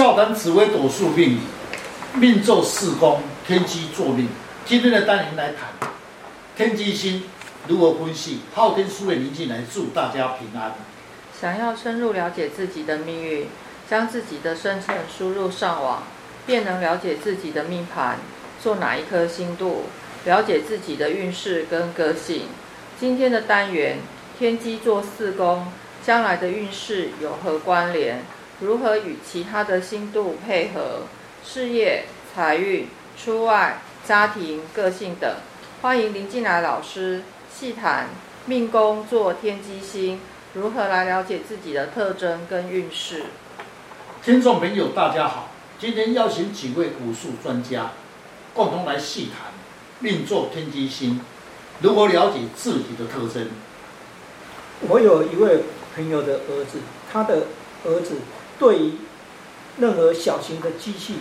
笑谈紫微斗数命理，命坐四宫，天机坐命。今天的单元来谈天机星如何分析。昊天书院林静来祝大家平安。想要深入了解自己的命运，将自己的生辰输入上网，便能了解自己的命盘，做哪一颗星度，了解自己的运势跟个性。今天的单元，天机坐四宫，将来的运势有何关联？如何与其他的星度配合？事业、财运、出外、家庭、个性等，欢迎林进来老师细谈命宫坐天机星，如何来了解自己的特征跟运势。听众朋友，大家好，今天邀请几位武术专家，共同来细谈命座天机星，如何了解自己的特征。我有一位朋友的儿子，他的儿子。对于任何小型的机器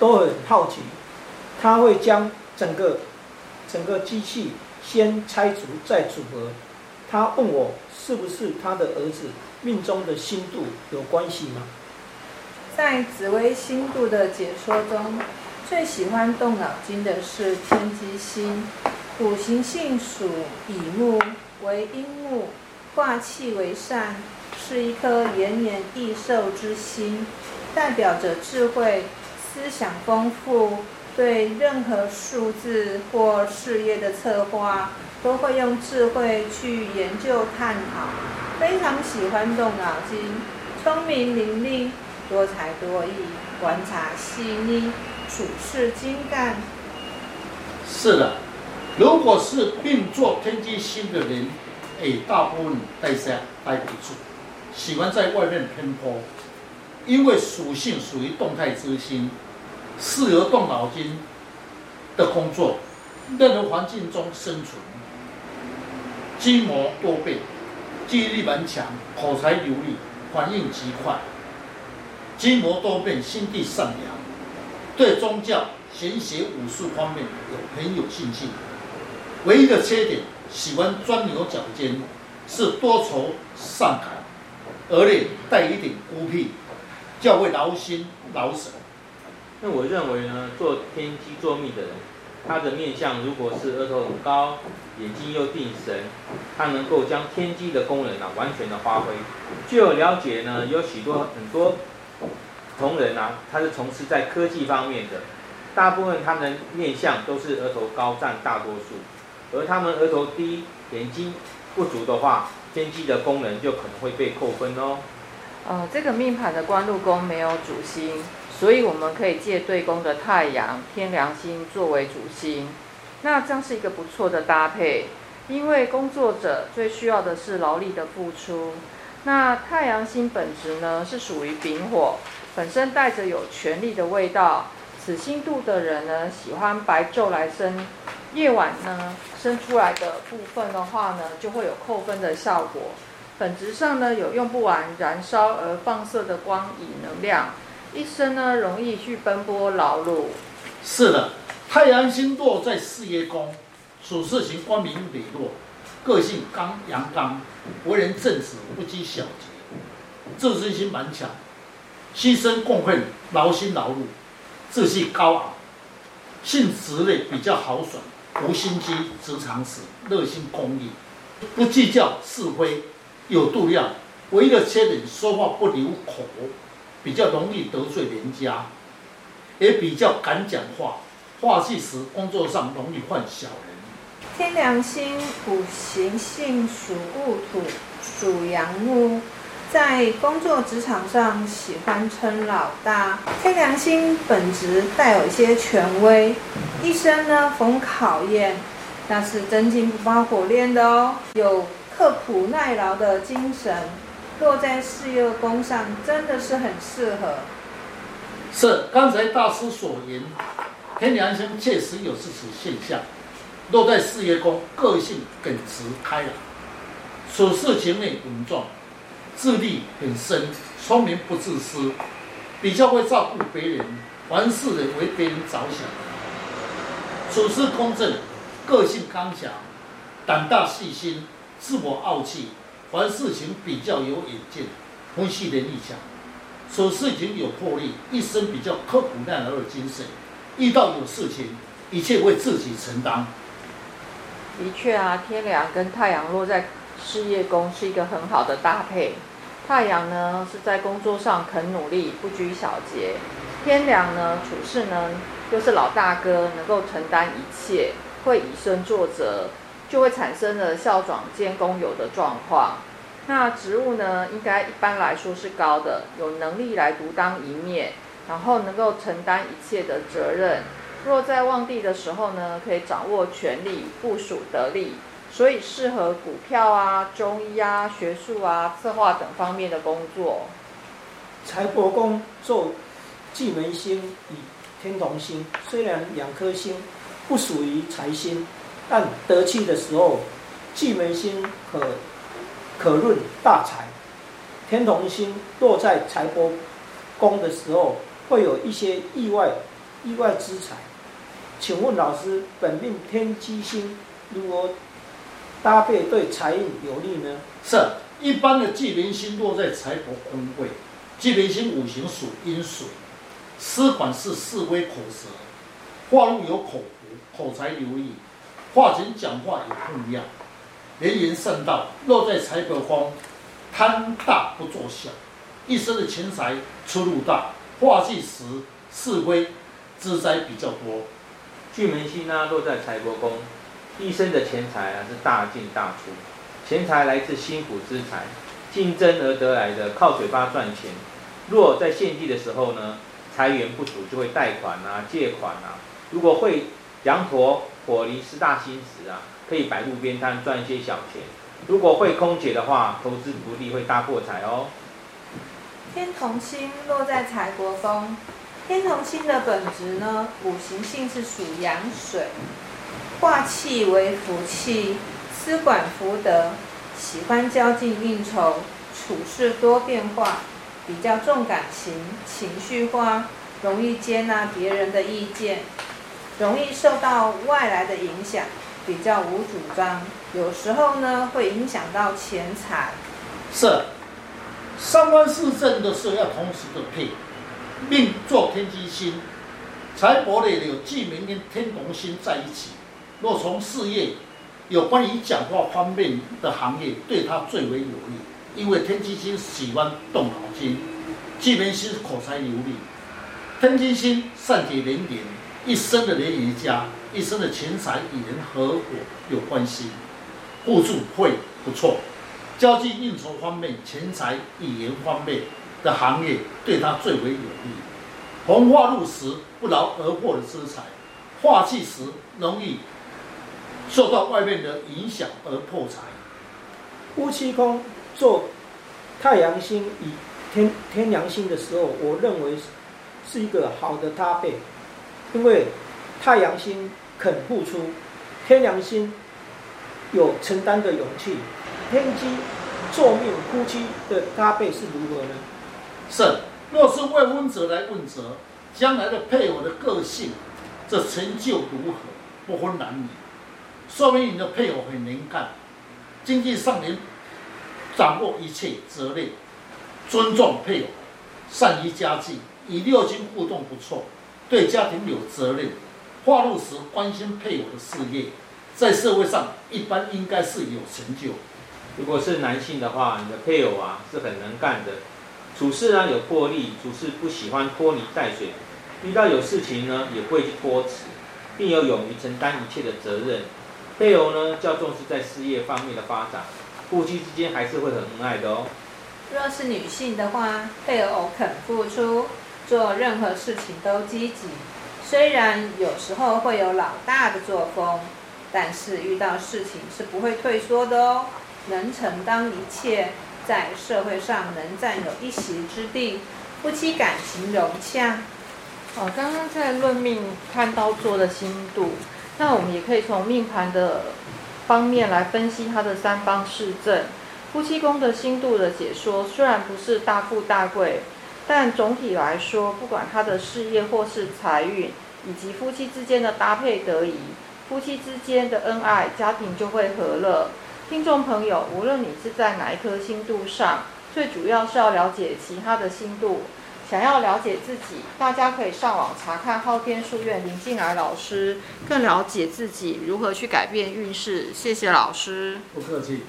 都很好奇，他会将整个整个机器先拆除再组合。他问我是不是他的儿子命中的星度有关系吗？在紫微星度的解说中，最喜欢动脑筋的是天机星，五行性属乙木，为阴木，化气为善。是一颗延年益寿之心，代表着智慧、思想丰富，对任何数字或事业的策划，都会用智慧去研究探讨。非常喜欢动脑筋，聪明伶俐，多才多艺，观察细腻，处事精干。是的，如果是命坐天机星的人，哎，大部分待下待不住。喜欢在外面奔波，因为属性属于动态之星，适合动脑筋的工作，任何环境中生存。机谋多变，记忆力蛮强，口才流利，反应极快。机谋多变，心地善良，对宗教、玄学、武术方面有很有信心。唯一的缺点，喜欢钻牛角尖，是多愁善感。而且带一点孤僻，较为劳心劳神。那我认为呢，做天机做命的人，他的面相如果是额头很高，眼睛又定神，他能够将天机的功能啊完全的发挥。据我了解呢，有许多很多同仁啊，他是从事在科技方面的，大部分他们面相都是额头高占大多数，而他们额头低、眼睛不足的话。天机的功能就可能会被扣分哦。呃，这个命盘的官禄宫没有主星，所以我们可以借对宫的太阳、天梁星作为主星。那这样是一个不错的搭配，因为工作者最需要的是劳力的付出。那太阳星本质呢是属于丙火，本身带着有权力的味道。此星度的人呢喜欢白昼来生。夜晚呢，生出来的部分的话呢，就会有扣分的效果。本质上呢，有用不完、燃烧而放射的光影能量，一生呢容易去奔波劳碌。是的，太阳星落在事业宫，处事情光明磊落，个性刚阳刚，为人正直，不拘小节，自尊心蛮强，牺牲贡献，劳心劳碌，志气高昂，性直类比较豪爽。无心机，直肠死，热心公益，不计较是非，有度量。唯一的缺点，说话不留口，比较容易得罪人家，也比较敢讲话。话气时，工作上容易犯小人。天梁星五行性属戊土，属阳木。在工作职场上喜欢称老大，天良心本质带有一些权威，一生呢逢考验，那是真金不怕火炼的哦，有刻苦耐劳的精神，落在事业宫上真的是很适合。是刚才大师所言，天良心确实有是此现象，落在事业宫，个性耿直开朗，处事情内稳重。智力很深，聪明不自私，比较会照顾别人，凡事人为别人着想，处事公正，个性刚强，胆大细心，自我傲气，凡事情比较有远见，分析能力强，处事情有魄力，一生比较刻苦耐劳的精神。遇到有事情，一切为自己承担。的确啊，天梁跟太阳落在事业宫是一个很好的搭配。太阳呢是在工作上肯努力，不拘小节；天梁呢处事呢又是老大哥，能够承担一切，会以身作则，就会产生了校长兼工友的状况。那职务呢，应该一般来说是高的，有能力来独当一面，然后能够承担一切的责任。若在旺地的时候呢，可以掌握权力，部署得力，所以适合股票啊、中医啊、学术啊、策划等方面的工作。财帛宫坐巨门星与天同星，虽然两颗星不属于财星，但得气的时候，巨门星可可论大财，天同星落在财帛宫的时候，会有一些意外意外之财。请问老师，本命天机星如何搭配对财运有利呢？是，一般的巨门星落在财帛宫位，巨门星五行属阴水，司管是是非口舌，话路有口福，口才流利，话前讲话有分量，人言善道。落在财帛宫，贪大不做小，一生的钱财出入大，化忌时是非之灾比较多。巨门星呢、啊、落在财帛宫，一生的钱财啊是大进大出，钱财来自辛苦之财，竞争而得来的，靠嘴巴赚钱。若在献祭的时候呢，财源不足就会贷款啊、借款啊。如果会羊驼、火铃四大星时啊，可以摆路边摊赚一些小钱。如果会空姐的话，投资不利会大破财哦。天同星落在财国宫。天同星的本质呢，五行性是属阳水，化气为福气，司管福德，喜欢交际应酬，处事多变化，比较重感情，情绪化，容易接纳别人的意见，容易受到外来的影响，比较无主张，有时候呢会影响到钱财。是，三官四正的时候要同时的配。命坐天机星，财帛里有巨门跟天同星在一起。若从事业有关于讲话方面的行业，对他最为有利，因为天机星喜欢动脑筋，巨门星口才流利，天机星善解人言，一生的人缘佳，一生的钱财与人合伙有关系，互助会不错，交际应酬方面，钱财语言方面。的行业对他最为有利，红化禄时不劳而获的资财，化气时容易受到外面的影响而破财。夫妻宫做太阳星与天天梁星的时候，我认为是一个好的搭配，因为太阳星肯付出，天梁星有承担的勇气。天机坐命夫妻的搭配是如何呢？是，若是未婚者来问责，将来的配偶的个性，这成就如何？不分男女，说明你的配偶很能干，经济上能掌握一切责任，尊重配偶，善于家计，与六亲互动不错，对家庭有责任，化禄时关心配偶的事业，在社会上一般应该是有成就。如果是男性的话，你的配偶啊是很能干的。处事呢有魄力，处事不喜欢拖泥带水，遇到有事情呢也不会去拖辞，并有勇于承担一切的责任。配偶呢较重视在事业方面的发展，夫妻之间还是会很恩爱的哦。若是女性的话，配偶肯付出，做任何事情都积极，虽然有时候会有老大的作风，但是遇到事情是不会退缩的哦，能承担一切。在社会上能占有一席之地，夫妻感情融洽。哦，刚刚在论命看到做的星度，那我们也可以从命盘的方面来分析他的三方四正。夫妻宫的星度的解说虽然不是大富大贵，但总体来说，不管他的事业或是财运，以及夫妻之间的搭配得宜，夫妻之间的恩爱，家庭就会和乐。听众朋友，无论你是在哪一颗星度上，最主要是要了解其他的星度，想要了解自己，大家可以上网查看昊天书院林静儿老师，更了解自己如何去改变运势。谢谢老师。不客气。